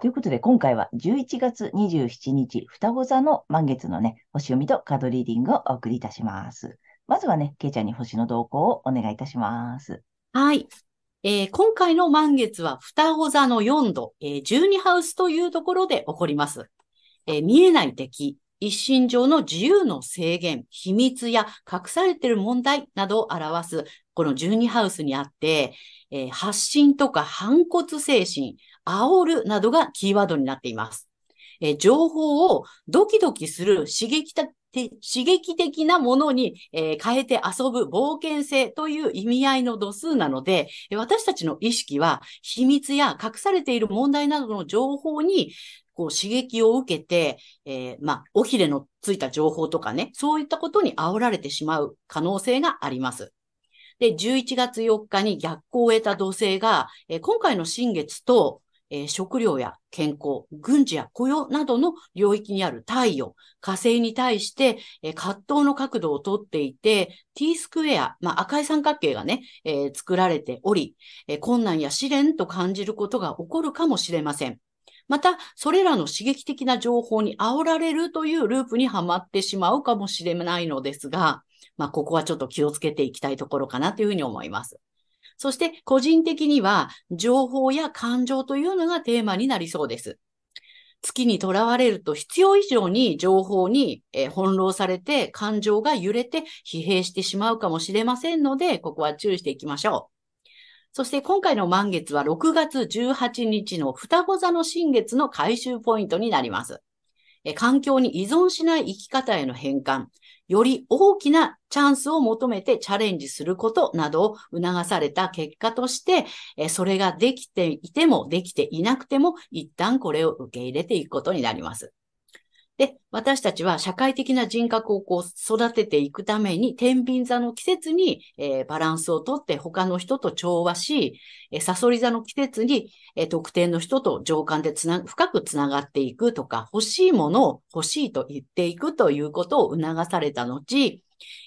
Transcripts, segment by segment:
ということで、今回は11月27日、双子座の満月のね、星読みとカードリーディングをお送りいたします。まずはね、ケイちゃんに星の動向をお願いいたします。はい。えー今回の満月は双子座の4度、えー12ハウスというところで起こります。えー見えない敵、一身上の自由の制限、秘密や隠されている問題などを表す、この12ハウスにあって、えー発信とか反骨精神、煽るなどがキーワードになっています。え情報をドキドキする刺激的刺激的なものに、え変えて遊ぶ冒険性という意味合いの度数なので、私たちの意識は秘密や隠されている問題などの情報にこう刺激を受けて、えーまあ、おひれのついた情報とかね、そういったことに煽られてしまう可能性があります。で、11月4日に逆行を得た土星が、えー今回の新月と、えー食料や健康、軍事や雇用などの領域にある太陽、火星に対して、えー葛藤の角度をとっていて、T スクエア、まあ、赤い三角形がね、えー作られており、え困難や試練と感じることが起こるかもしれません。また、それらの刺激的な情報に煽られるというループにはまってしまうかもしれないのですが、まあ、ここはちょっと気をつけていきたいところかなというふうに思います。そして、個人的には、情報や感情というのがテーマになりそうです。月にとらわれると必要以上に情報に、え翻弄されて感情が揺れて疲弊してしまうかもしれませんので、ここは注意していきましょう。そして今回の満月は6月18日の双子座の新月の回収ポイントになります。環境に依存しない生き方への変換、より大きなチャンスを求めてチャレンジすることなどを促された結果として、それができていてもできていなくても、一旦これを受け入れていくことになります。で、私たちは社会的な人格をこう育てていくために、天秤座の季節に、えーバランスをとって他の人と調和し、えー、サソリ座の季節に、えー特定の人と情感でつな、深くつながっていくとか、欲しいものを欲しいと言っていくということを促された後、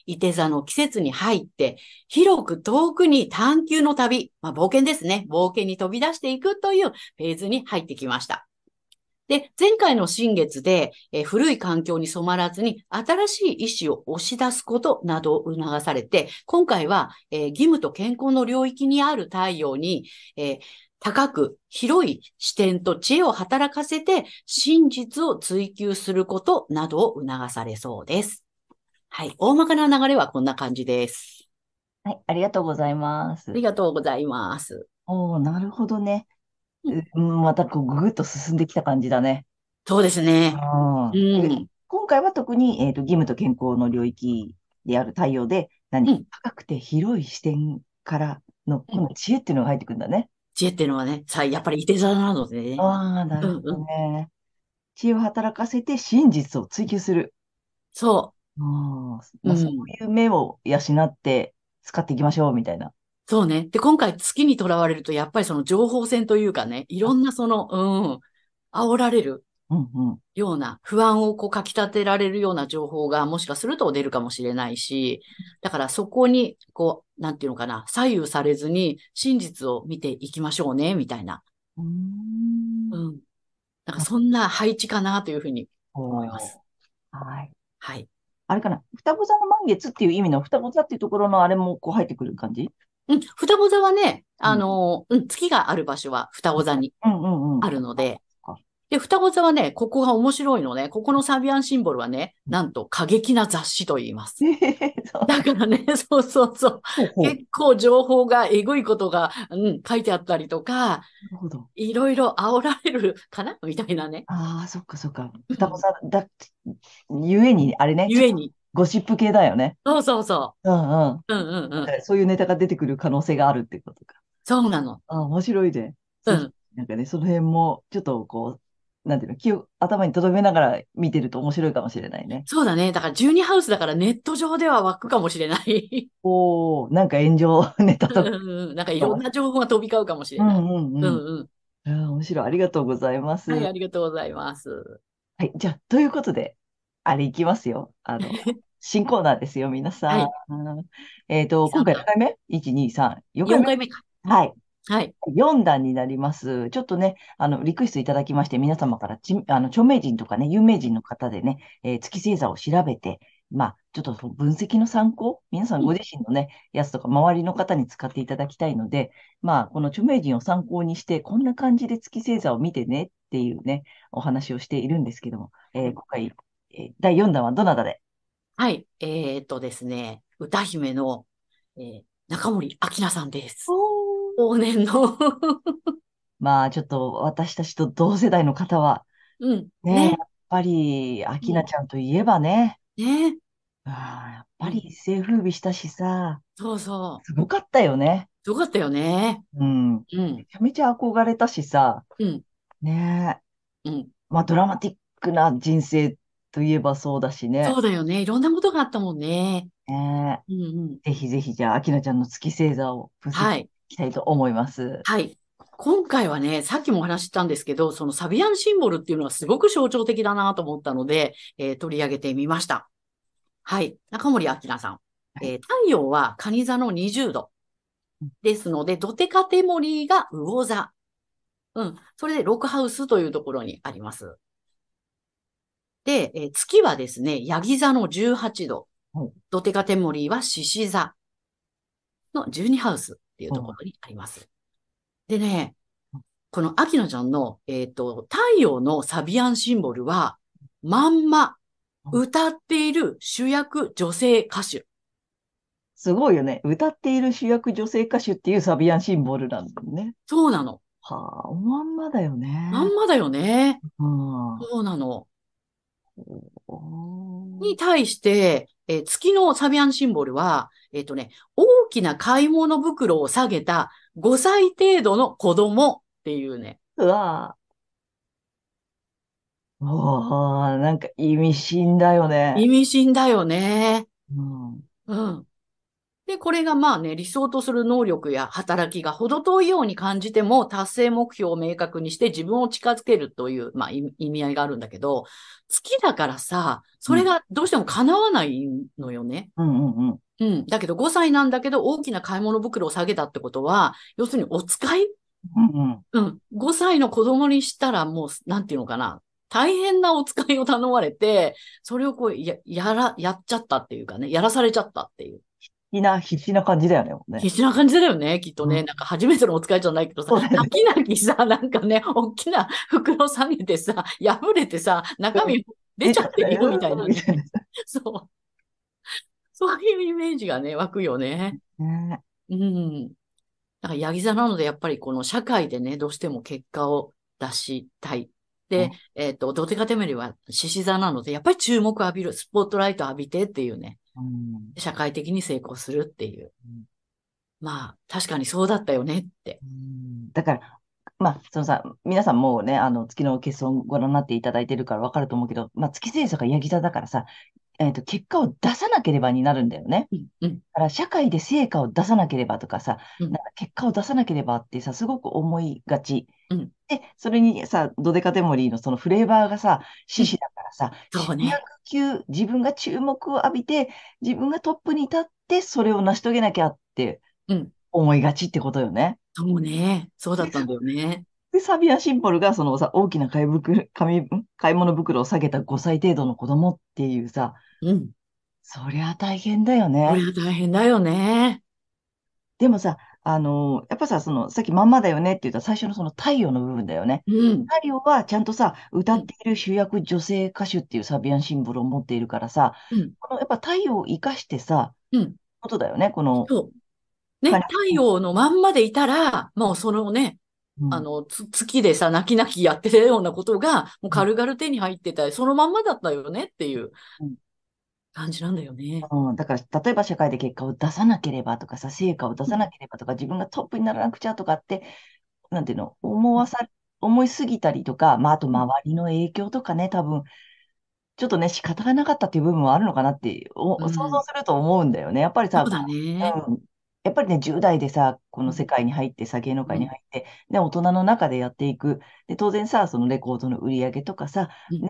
伊手座の季節に入って、広く遠くに探求の旅、まあ、冒険ですね。冒険に飛び出していくというフェーズに入ってきました。で、前回の新月で、えー古い環境に染まらずに新しい意志を押し出すことなどを促されて、今回は、えー義務と健康の領域にある太陽に、えー高く広い視点と知恵を働かせて真実を追求することなどを促されそうです。はい。大まかな流れはこんな感じです。はい、ありがとうございますあ。りがとうございます。おー、なるほどね。うんうん、またこうぐぐっと進んできた感じだね。そうですね。うん。今回は特に、えーと、義務と健康の領域である太陽で、何、うん高くて広い視点からの、うんこの知恵っていうのが入ってくるんだね。知恵っていうのはね、さ、やっぱりいて座なのでね。ああ、なるほどね。知恵を働かせて真実を追求する。そあーまあ、うんそういう目を養って使っていきましょう、みたいな。う。そうね。で、今回月にとらわれると、やっぱりその情報戦というかね、いろんなその、うん、煽られるうんうん。ような、不安をこうかき立てられるような情報がもしかすると出るかもしれないし、だからそこに、こう、なんていうのかな、左右されずに真実を見ていきましょうね、みたいな。うーんうん。なんかそんな配置かなというふうに思います。はい。はい。あれかな。双子座の満月っていう意味の双子座っていうところのあれもこう入ってくる感じ？うん、双子座はね、あの、うん、月がある場所は双子座にうんうんうん。あるのでで、双子座はね、ここが面白いのね。ここのサビアンシンボルはね、なんと過激な雑誌と言います。だからね、そうそうそう。結構情報が、えぐいことが、うん、書いてあったりとか、るほど。いろいろ煽られるかなみたいなね。ああ、そっかそっか。双子座だ、ゆえに、あれね、ゆえに。ゴシップ系だよね。そうそうそうんうん。う。うんうんうん。そういうネタが出てくる可能性があるってことか。そうなの。ああ、面白いね。そううん。なんかね、その辺も、ちょっとこう、なんていうの、気を頭に留めながら見てると面白いかもしれないね。そうだね。だから12ハウスだからネット上では湧くかもしれない。おー、なんか炎上ネタとか。うんうんなんかいろんな情報が飛び交うかもしれない。うんうんうんうん。うん。面白い。ありがとうございます。はい、あはい。りがとうございます。じゃあ、ということで、あれいきますよ。あの、新コーナーですよ、皆さん。はいえっと、今回何回目 ?1、2、3、4 4回目？回目か。はい。はい。4段になります。ちょっとね、あの、リクエストいただきまして、皆様からち、あの、著名人とかね、有名人の方でね、えー月星座を調べて、まあ、ちょっと分析の参考、皆さんご自身のね、やつとか周りの方に使っていただきたいので、まあ、この著名人を参考にして、こんな感じで月星座を見てねっていうね、お話をしているんですけども、えー今回、えー第4弾はどなたで？はい。えーっとですね、歌姫の、えー中森明菜さんです。往年の。まあ、ちょっと私たちと同世代の方は、うん。ね、ねやっぱり、明菜ちゃんといえばね、ね。ああ、やっぱり一世風靡したしさ、そうそう。すごかったよね。すごかったよね。うん。めうん。ちゃめちゃ憧れたしさ、うん。ねえ。うん。まあ、ドラマティックな人生といえばそうだしね。そうだよね。いろんなことがあったもんね。ねえうんうん。ぜひぜひ、じゃあ、明菜ちゃんの月星座を分析はい。きたいと思います。はい。今回はね、さっきもお話ししたんですけど、そのサビアンシンボルっていうのはすごく象徴的だなと思ったので、えー取り上げてみました。はい。中森明菜さん。えー太陽は蟹座の20度。ですので、ドテカテモリーが魚座。うん。それでロックハウスというところにあります。で、えー月はですね、ヤギ座の18度はい。ドテカテモリーは獅子座の12ハウスっていうところにあります。でね、この秋野ちゃんの、えっと、太陽のサビアンシンボルは、まんま歌っている主役女性歌手。すごいよね。歌っている主役女性歌手っていうサビアンシンボルなんだよね。そうなの。はあ、おまんまだよね。まんまだよね。うん。そうなの。に対して、えー月のサビアンシンボルは、えっとね、大きな買い物袋を下げた5歳程度の子供っていうね。うわぁ。おー、なんか意味深だよね。意味深だよね。うん。うん。で、これがまあね、理想とする能力や働きが程遠いように感じても、達成目標を明確にして自分を近づけるという、まあ、意意味合いがあるんだけど、月だからさ、それがどうしても叶わないのよね。うんうんうん。うん。だけど5歳なんだけど、大きな買い物袋を下げたってことは、要するにお使い？うんうん。うん。5歳の子供にしたらもう、なんていうのかな。大変なお使いを頼まれて、それをこう、や、やら、やっちゃったっていうかね、やらされちゃったっていう。必死な、必死な感じだよね。ね必死な感じだよね、きっとね。うんなんか初めてのお使いじゃないけどさ、泣き泣きさ、なんかね、大きな袋下げてさ、破れてさ、中身出ちゃってるよみたいなね。そう。そういうイメージがね、湧くよね。ねうん。だから、ヤギ座なので、やっぱりこの社会でね、どうしても結果を出したい。で、うんえっと、ドテカテメリは獅子座なので、やっぱり注目浴びる、スポットライト浴びてっていうね、うん社会的に成功するっていううん。まあ、確かにそうだったよねって。うんだから、まあ、そのさ、皆さんもうね、あの、月の欠損ご覧になっていただいてるからわかると思うけど、まあ、月星座がヤギ座だからさ、えっと、結果を出さなければになるんだよね。うん、うん、だから社会で成果を出さなければとかさ、うんなんか結果を出さなければってさ、すごく思いがち。うんで、それにさ、ドデカテモリーのそのフレーバーがさ、獅子だからさ、そうね級、自分が注目を浴びて、自分がトップに立って、それを成し遂げなきゃってうん思いがちってことよね。そうね。そうだったんだよね。で、サビアシンボルがそのさ、大きな買い袋、買い物袋を下げた5歳程度の子供っていうさ、うん。そりゃ大変だよこね。れは大変だよね。でもさ、あの、やっぱさ、その、さっきまんまだよねって言った最初のその太陽の部分だよね。うん。太陽はちゃんとさ、歌っている主役女性歌手っていうサビアンシンボルを持っているからさ、うん。このやっぱ太陽を生かしてさ、うん。ことだよね、この、そう。ね、はい太陽のまんまでいたら、もうそのね、うんあの、つ月でさ、泣き泣きやってたようなことが、もう軽々手に入ってたり、そのまんまだったよねっていううん。感じなんだよね。うん、だから、例えば社会で結果を出さなければとかさ、成果を出さなければとか、自分がトップにならなくちゃとかって、なんていうの、思わさ、思いすぎたりとか、まあ、あと周りの影響とかね、多分、ちょっとね、仕方がなかったっていう部分はあるのかなって、おうん。想像すると思うんだよね。やっぱりさ、そうだね。うん、やっぱりね、10代でさ、この世界に入ってさ、芸能界に入って、で、大人の中でやっていく。で、当然さ、そのレコードの売り上げとかさ、うんね、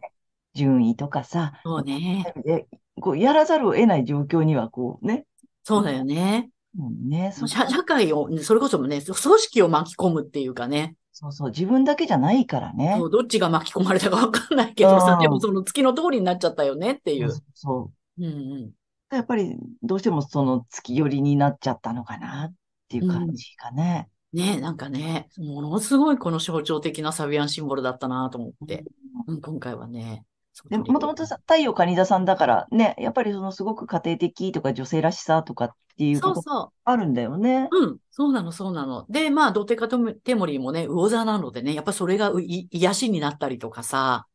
順位とかさ、そうね。で、こう、やらざるを得ない状況には、こうね、そうだよね。うんね、そ社社会を、それこそもね、組織を巻き込むっていうかね。そうそう、自分だけじゃないからね。そうどっちが巻き込まれたかわかんないけどさ、うんでもその月の通りになっちゃったよねっていう。そうそううんうん。やっぱり、どうしてもその月寄りになっちゃったのかなっていう感じかね。ねなんかね、ものすごいこの象徴的なサビアンシンボルだったなと思って、うん、今回はね。そうで、もともとさ、太陽カニ座さんだからね、やっぱりそのすごく家庭的とか女性らしさとかっていうことそうそあるんだよね。う。うん。そうなの、そうなの。で、まあ、ドテカテモリーもね、魚座なのでね、やっぱそれが癒しになったりとかさ、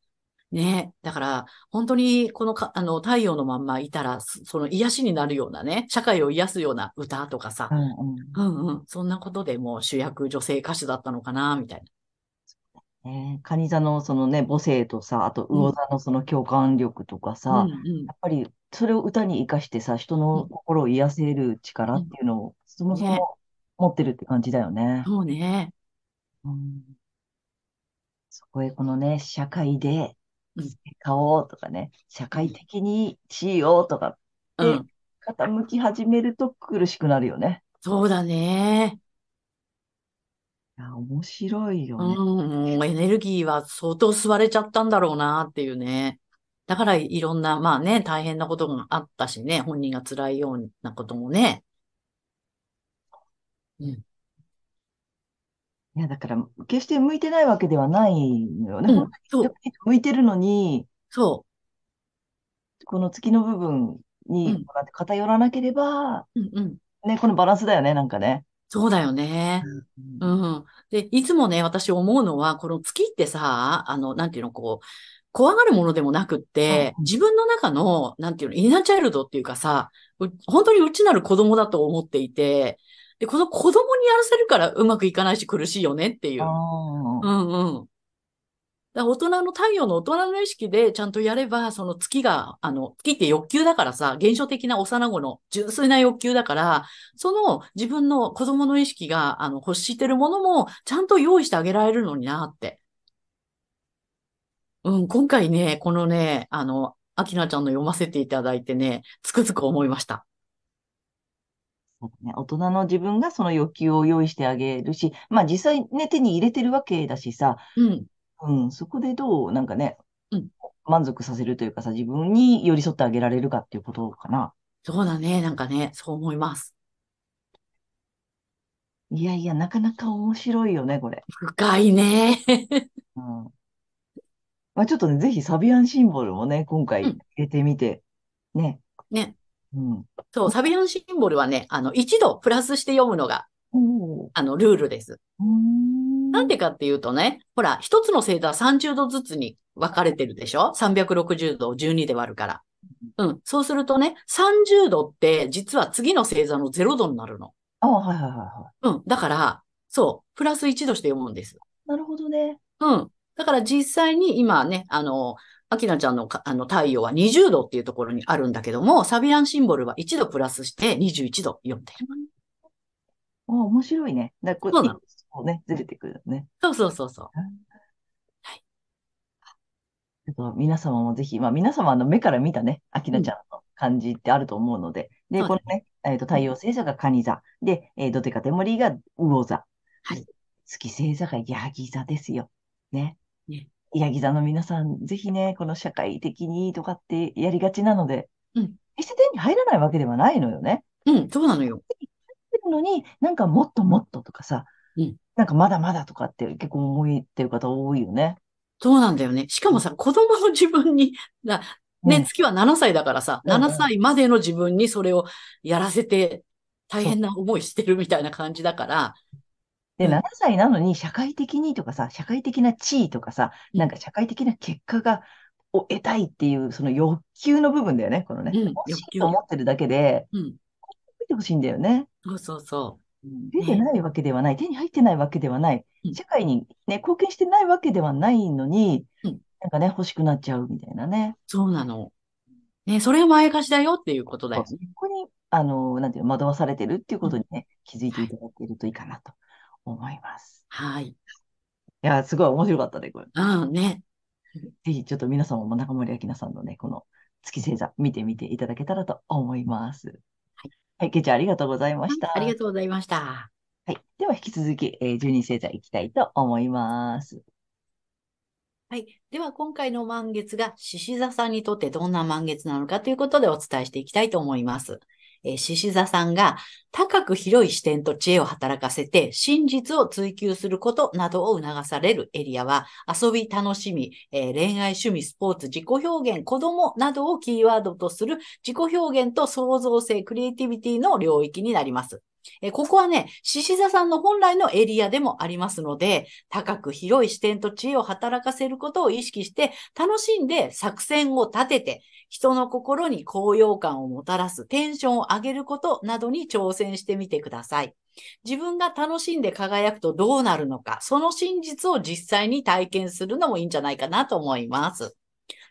ね。だから、本当に、このか、あの、太陽のまんまいたら、そその癒しになるようなね、社会を癒すような歌とかさう、んうん。うんうん。そんなことでもう主役女性歌手だったのかな、みたいな。ね、カニ座のそのね、母性とさ、あと魚座のその共感力とかさ、うんうんやっぱりそれを歌に生かしてさ、人の心を癒せる力っていうのを、そもそねも持ってるって感じだよね。そうね。うんそこへこのね、社会でうん成果をとかね、社会的にしようとかでうん。傾き始めると苦しくなるよね。そうだね。いや、面白いよね。うん、エネルギーは相当吸われちゃったんだろうなっていうね。だからいろんな、まあね、大変なことがあったしね、本人が辛いようなこともね。うん、いや、だから、決して向いてないわけではないのよね。うん本そう、向いてるのに、そこの月の部分に偏らなければ、う。うんうん。ね、このバランスだよね、なんかね。そうだよね。うん。で、いつもね、私思うのは、この月ってさ、あの、なんていうの、こう、怖がるものでもなくって、うん自分の中の、なんていうの、インナーチャイルドっていうかさ、う本当に内なる子供だと思っていて、で、この子供にやらせるからうまくいかないし苦しいよねっていう。あうあ、んうん。だ大人の太陽の大人の意識でちゃんとやれば、その月が、あの、月って欲求だからさ、現象的な幼子の純粋な欲求だから、その自分の子供の意識が、あの、欲してるものもちゃんと用意してあげられるのになって。うん、今回ね、このね、あの、アキナちゃんの読ませていただいてね、つくづく思いました。ね。大人の自分がその欲求を用意してあげるし、まあ実際ね、手に入れてるわけだしさ、うん、うん、そこでどう、なんかね、うん満足させるというかさ、自分に寄り添ってあげられるかっていうことかな。そうだね、なんかね、そう思います。いやいや、なかなか面白いよね、これ。深いね。うん。まあちょっとね、ぜひサビアンシンボルもね、今回うん入れてみて、ね。ね。うん。そう、サビアンシンボルはね、あの、一度プラスして読むのが、あの、ルールです。なんでかっていうとね、ほら、一つの星座は30度ずつに分かれてるでしょ ?360 度を12で割るから。うん。そうするとね、30度って実は次の星座の0度になるの。ああ、はいはいはいはうん。だから、そう、プラス1度して読むんです。い。なるほどね。うん。だから実際に今ね、あの、アキナちゃんのかあの太陽は20度っていうところにあるんだけども、サビアンシンボルは1度プラスして21度読んでる。ああ、面白いね。だこそうなのこうね、ずれてくるね。そうそうそうそう。ちょっと皆様もぜひ、まあ皆様の目から見たね、アキナちゃんの感じってあると思うので、うだこのね、えっと、太陽星座が蟹座、で、えー、ドテカテモリーが魚座、はい月星座がヤギ座ですよ。ね。ねヤギ座の皆さん、ぜひね、この社会的にとかってやりがちなので、うん決して手に入らないわけではないのよね。うん、そうなのよ。手に入ってるるのに、なんかもっともっととかさ、うんなんかまだまだとかって結構思ってる方多いよね。そうなんだよね。しかもさ、子供の自分に、だね、うん月は7歳だからさ、うんうん7歳までの自分にそれをやらせて大変な思いしてるみたいな感じだから、で、うん7歳なのに社会的にとかさ、社会的な地位とかさ、うんなんか社会的な結果が、を得たいっていう、その欲求の部分だよね、このね。うん欲求と思ってるだけで、うん。見てほしいんだよね。そうそうそう。うん出てねないわけではない、手に入ってないわけではないうん、社会にね、貢献してないわけではないのにうん、なんかね、欲しくなっちゃうみたいなね。そうなの。ね、それはまやかしだよっていうことだよそね。こに、あの、なんていうの、惑わされてるっていうことにね、気づいていただけるといいかなと思います。はい。いや、すごい面白かったね、これ。うん、ね。ぜひちょっと皆様も中森明菜さんのね、この月星座見てみていただけたらと思います。はい。はい、けいちゃんありがとうございました。ありがとうございました。はい。では引き続き、えー、12星座いきたいと思います。はい。では、今回の満月が獅子座さんにとってどんな満月なのかということでお伝えしていきたいと思います。えー獅子座さんが高く広い視点と知恵を働かせて真実を追求することなどを促されるエリアは遊び、楽しみ、えー恋愛、趣味、スポーツ、自己表現、子供などをキーワードとする自己表現と創造性、クリエイティビティの領域になります。えここはね、獅子座さんの本来のエリアでもありますので、高く広い視点と知恵を働かせることを意識して、楽しんで作戦を立てて、人の心に高揚感をもたらす、テンションを上げることなどに挑戦してみてください。自分が楽しんで輝くとどうなるのか、その真実を実際に体験するのもいいんじゃないかなと思います。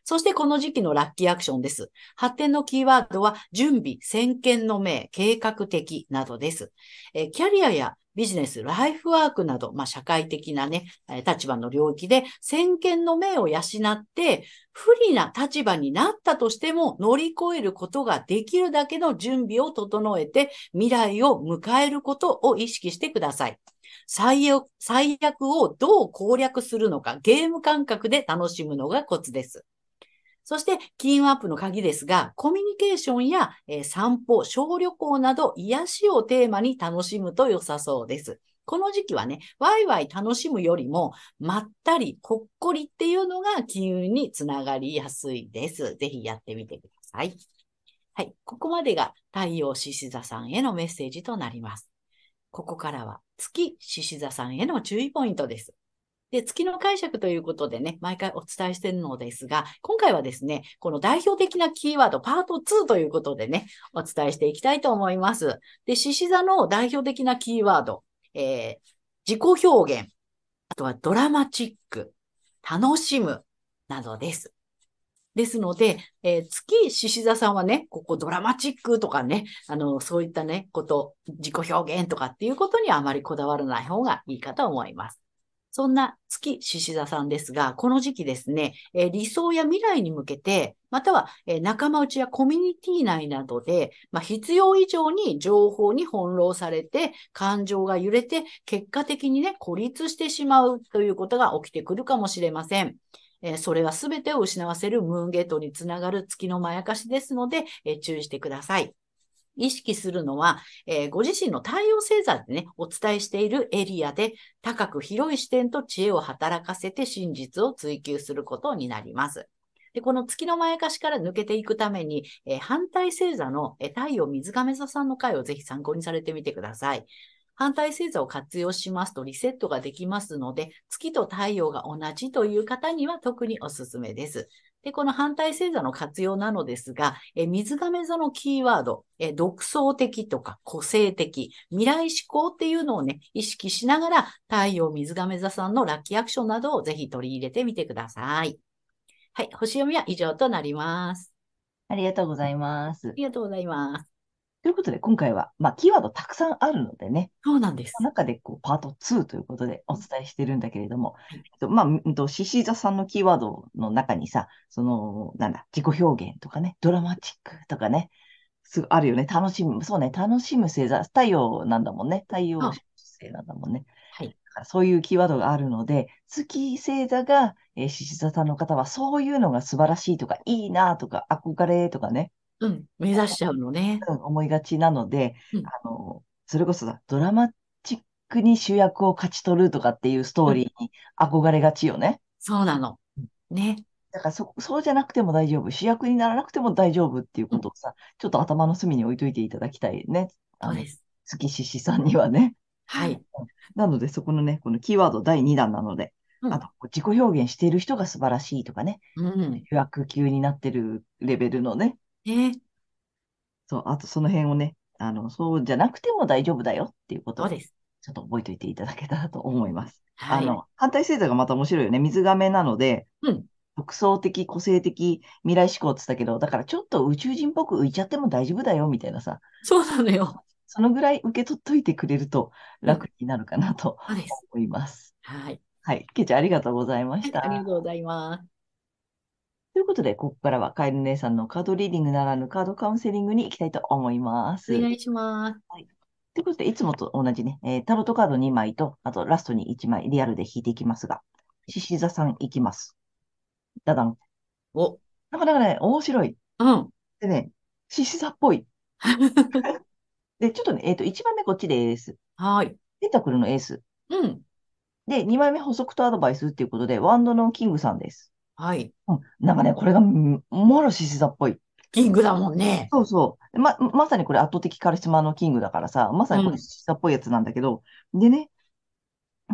そしてこの時期のラッキーアクションです。発展のキーワードは準備、先見の明、計画的などです。えキャリアやビジネス、ライフワークなど、まあ、社会的なね、立場の領域で先見の明を養って、不利な立場になったとしても乗り越えることができるだけの準備を整えて未来を迎えることを意識してください。最悪最悪をどう攻略するのかゲーム感覚で楽しむのがコツです。そして、金運アップの鍵ですが、コミュニケーションや、えー散歩、小旅行など癒しをテーマに楽しむと良さそうです。この時期はね、ワイワイ楽しむよりも、まったり、ほっこりっていうのが金運につながりやすいです。ぜひやってみてください。はい。ここまでが太陽獅子座さんへのメッセージとなります。ここからは月獅子座さんへの注意ポイントです。で、月の解釈ということでね、毎回お伝えしているのですが、今回はですね、この代表的なキーワード、パート2ということでね、お伝えしていきたいと思います。で、獅子座の代表的なキーワード、えー自己表現、あとはドラマチック、楽しむ、などです。ですので、えー月獅子座さんはね、ここドラマチックとかね、あの、そういったね、こと、自己表現とかっていうことにあまりこだわらない方がいいかと思います。そんな月獅子座さんですが、この時期ですね、え理想や未来に向けて、または、え仲間内やコミュニティ内などで、まあ、必要以上に情報に翻弄されて、感情が揺れて、結果的にね、孤立してしまうということが起きてくるかもしれません。えそれは全てを失わせるムーンゲートにつながる月のまやかしですので、え注意してください。意識するのは、えーご自身の太陽星座でね、お伝えしているエリアで高く広い視点と知恵を働かせて真実を追求することになります。で、この月のまやかしから抜けていくために、えー反対星座の、えー太陽水亀座さんの回をぜひ参考にされてみてください。反対星座を活用しますとリセットができますので、月と太陽が同じという方には特におすすめです。で、この反対星座の活用なのですが、え水亀座のキーワード、え独創的とか個性的、未来志向っていうのをね、意識しながら、太陽水亀座さんのラッキーアクションなどをぜひ取り入れてみてください。はい、星読みは以上となります。ありがとうございますあ。りがとうございます。ということで、今回は、まあ、キーワードたくさんあるのでね、そうなんです中でこうパート2ということでお伝えしてるんだけれども、いえっとまあ、うんと、獅子座さんのキーワードの中にさ、その、なんだ、自己表現とかね、ドラマチックとかね、すぐあるよね。楽しむ、そうね、楽しむ星座、太陽なんだもんね。太陽あ星なんだもんね。はい。だからそういうキーワードがあるので、月星座が、えー獅子座さんの方は、そういうのが素晴らしいとか、いいなとか、憧れとかね、うん、目指しちゃうのね。うん思いがちなので、うんあの、それこそさ、ドラマチックに主役を勝ち取るとかっていうストーリーに憧れがちよね。そうなの。ね。だからそ、そうじゃなくても大丈夫。主役にならなくても大丈夫っていうことをさ、ちょっと頭の隅に置いといていただきたいね。そうです。月獅子さんにはね。はい。なので、そこのね、このキーワード第2弾なので、うんあと、自己表現している人が素晴らしいとかね、うん。主役級になってるレベルのね、ね。そう、あとその辺をね、あの、そうじゃなくても大丈夫だよっていうことを、です。ょっと覚えておいていただけたらと思います。はい。あの、反対星座がまた面白いよね。水亀なので、うん。独創的、個性的、未来志向って言ったけど、だからちょっと宇宙人っぽく浮いちゃっても大丈夫だよ、みたいなさ、そうなのよ。そのぐらい受け取っといてくれると楽になるかなとそうです。思います。はい。はい。ケイちゃんありがとうございました。ありがとうございます。ということで、ここからはカエル姉さんのカードリーディングならぬカードカウンセリングに行きたいと思います。お願いします。ということで、いつもと同じね、えータロットカード2枚と、あとラストに1枚リアルで引いていきますが、獅子座さんいきます。ダダン。お、なかなかね、面白い。うん。でね、獅子座っぽい。で、ちょっとね、えっ、と、1枚目こっちです。はい。ペンタクルのエース。うん。で、2枚目補足とアドバイスっていうことで、ワンドのキングさんです。はい。うん。なんかね、これが、んもろ獅子座っぽい。キングだもんね。そうそう。ま、まさにこれ圧倒的カリスマのキングだからさ、まさにこうんれ獅子座っぽいやつなんだけど、でね、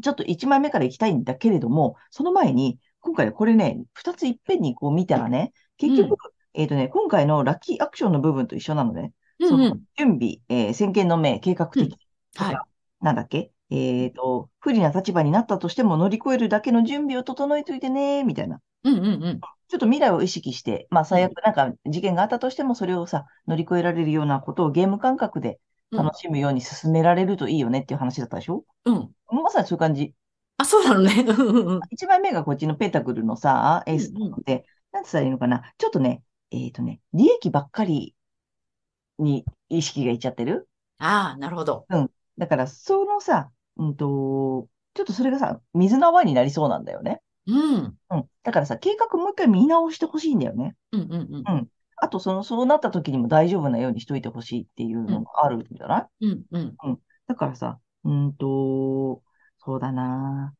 ちょっと1枚目から行きたいんだけれども、その前に、今回これね、2ついっぺんにこう見たらね、結局、えっとね、今回のラッキーアクションの部分と一緒なのね。そのうんうん。準備、えー先見の明、計画的とか、はい。なんだっけ？えっと、不利な立場になったとしても乗り越えるだけの準備を整えといてね、みたいな。うんうんうん。ちょっと未来を意識して、まあ最悪なんか事件があったとしてもそれをさ、乗り越えられるようなことをゲーム感覚で楽しむように進められるといいよねっていう話だったでしょ？うん。まさにそういう感じ。あ、そうなのね。うんうんうん。一枚目がこっちのペンタクルのさ、エースうんうんなので、なんて言ったらいいのかな？ちょっとね、えっとね、利益ばっかりに意識がいっちゃってる？ああ、なるほど。だから、そのさ、うんと、ちょっとそれがさ、水の泡になりそうなんだよね。うん。うん。だからさ、計画もう一回見直してほしいんだよね。うんうんうん。あと、その、そうなった時にも大丈夫なようにしといてほしいっていうのがあるんじゃない、うんうん。だからさ、うんと、そうだな。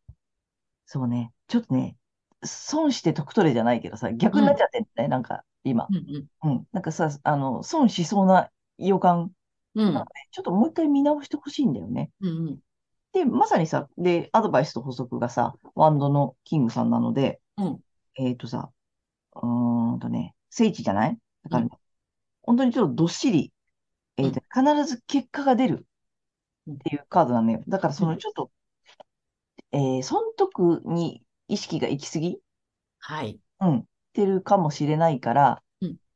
そうね。ちょっとね、損して得取れじゃないけどさ、逆になっちゃってんだね、なんか、今。うんうん。うん。なんかさ、あの、損しそうな予感。うん。ちょっともう一回見直してほしいんだよね。うんうん。で、まさにさ、で、アドバイスと補足がさ、ワンドのキングさんなので、うん。えっとさ、うーんとね、聖地じゃない？だからね、本当にちょっとどっしり、えっと、必ず結果が出るっていうカードなのよ。だからそのちょっと、えー、損得に意識が行き過ぎ？はい。うん、ってるかもしれないから、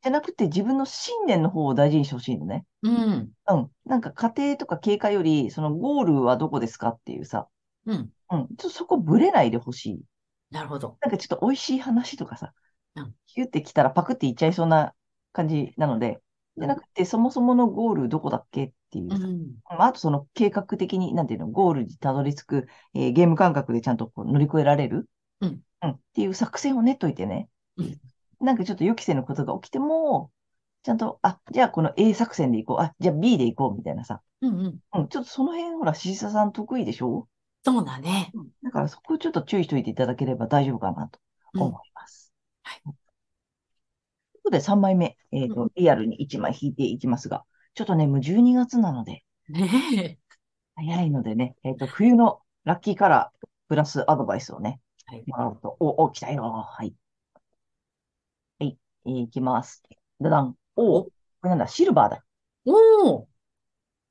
ゃなくて自分の信念の方を大事にしてほしいのね。うん。うん。なんか家庭とか経過より、そのゴールはどこですかっていうさ、うん。うん。ちょっとそこブレないでほしい。なるほど。なんかちょっと美味しい話とかさうん、ヒュってきたらパクっていっちゃいそうな感じなので、じゃなくて、そもそものゴールどこだっけっていうさ、うん。まああとその計画的に、なんていうの、ゴールにたどり着く、えーゲーム感覚でちゃんとこう乗り越えられる、うんうん、っていう作戦を練っといてね。うんなんかちょっと予期せぬことが起きても、ちゃんと、あ、じゃあこの A 作戦で行こう。あ、じゃあ B で行こう。みたいなさ。うんうん。うん、ちょっとその辺、ほら、シーサさん得意でしょ？そうだね。うんだからそこをちょっと注意しておいていただければ大丈夫かなとうん思います。はいということで3枚目、えっうと、リアルに1枚引いていきますが、ちょっとね、もう12月なので、ね早いのでね、えっと、冬のラッキーカラープラスアドバイスをね、はいもらうと、お、お、来たよ。はい。はい、きます。だだん。お、おこれなんだ、シルバーだ。おお。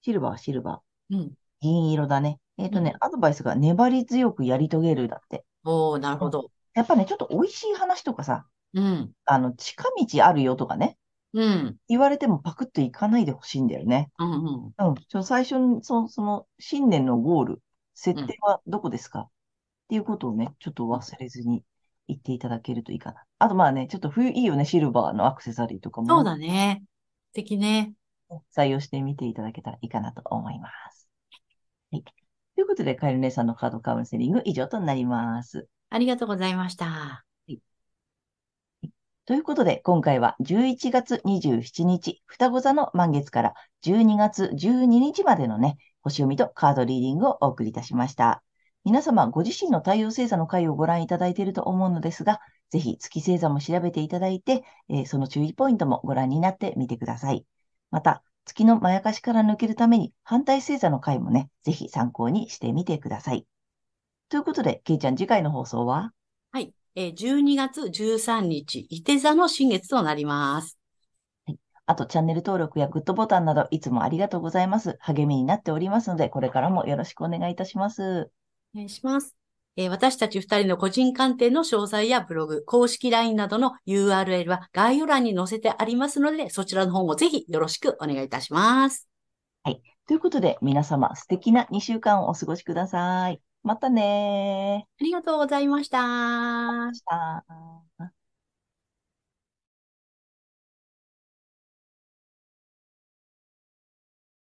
シルバー、シルバー。うん。銀色だね。えっとね、アドバイスが粘り強くやり遂げるだって。おおなるほど。やっぱね、ちょっと美味しい話とかさ、うん。あの、近道あるよとかね、うん。言われてもパクッといかないでほしいんだよね。うんうん。うん。ちょ最初に、そその、新年のゴール、設定はどこですか、っていうことをね、ちょっと忘れずに言っていただけるといいかな。あとまあね、ちょっと冬いいよね、シルバーのアクセサリーとかもそうだね。素敵ね。採用してみていただけたらいいかなと思います。はい。ということで、カエル姉さんのカードカウンセリング以上となります。ありがとうございました。ということで、今回は11月27日、双子座の満月から12月12日までのね、星読みとカードリーディングをお送りいたしました。皆様、ご自身の太陽星座の回をご覧いただいていると思うのですが、ぜひ月星座も調べていただいて、えーその注意ポイントもご覧になってみてください。また、月のまやかしから抜けるために反対星座の回もね、ぜひ参考にしてみてください。ということで、けいちゃん、次回の放送は？はい。えー12月13日、伊手座の新月となります。あと、チャンネル登録やグッドボタンなど、いつもありがとうございます。励みになっておりますので、これからもよろしくお願いいたします。お願いします。えー私たち二人の個人鑑定の詳細やブログ、公式 LINE などの URL は概要欄に載せてありますので、そちらの方もぜひよろしくお願いいたします。ということで、皆様、素敵な2週間をお過ごしください。またねありがとうございま。した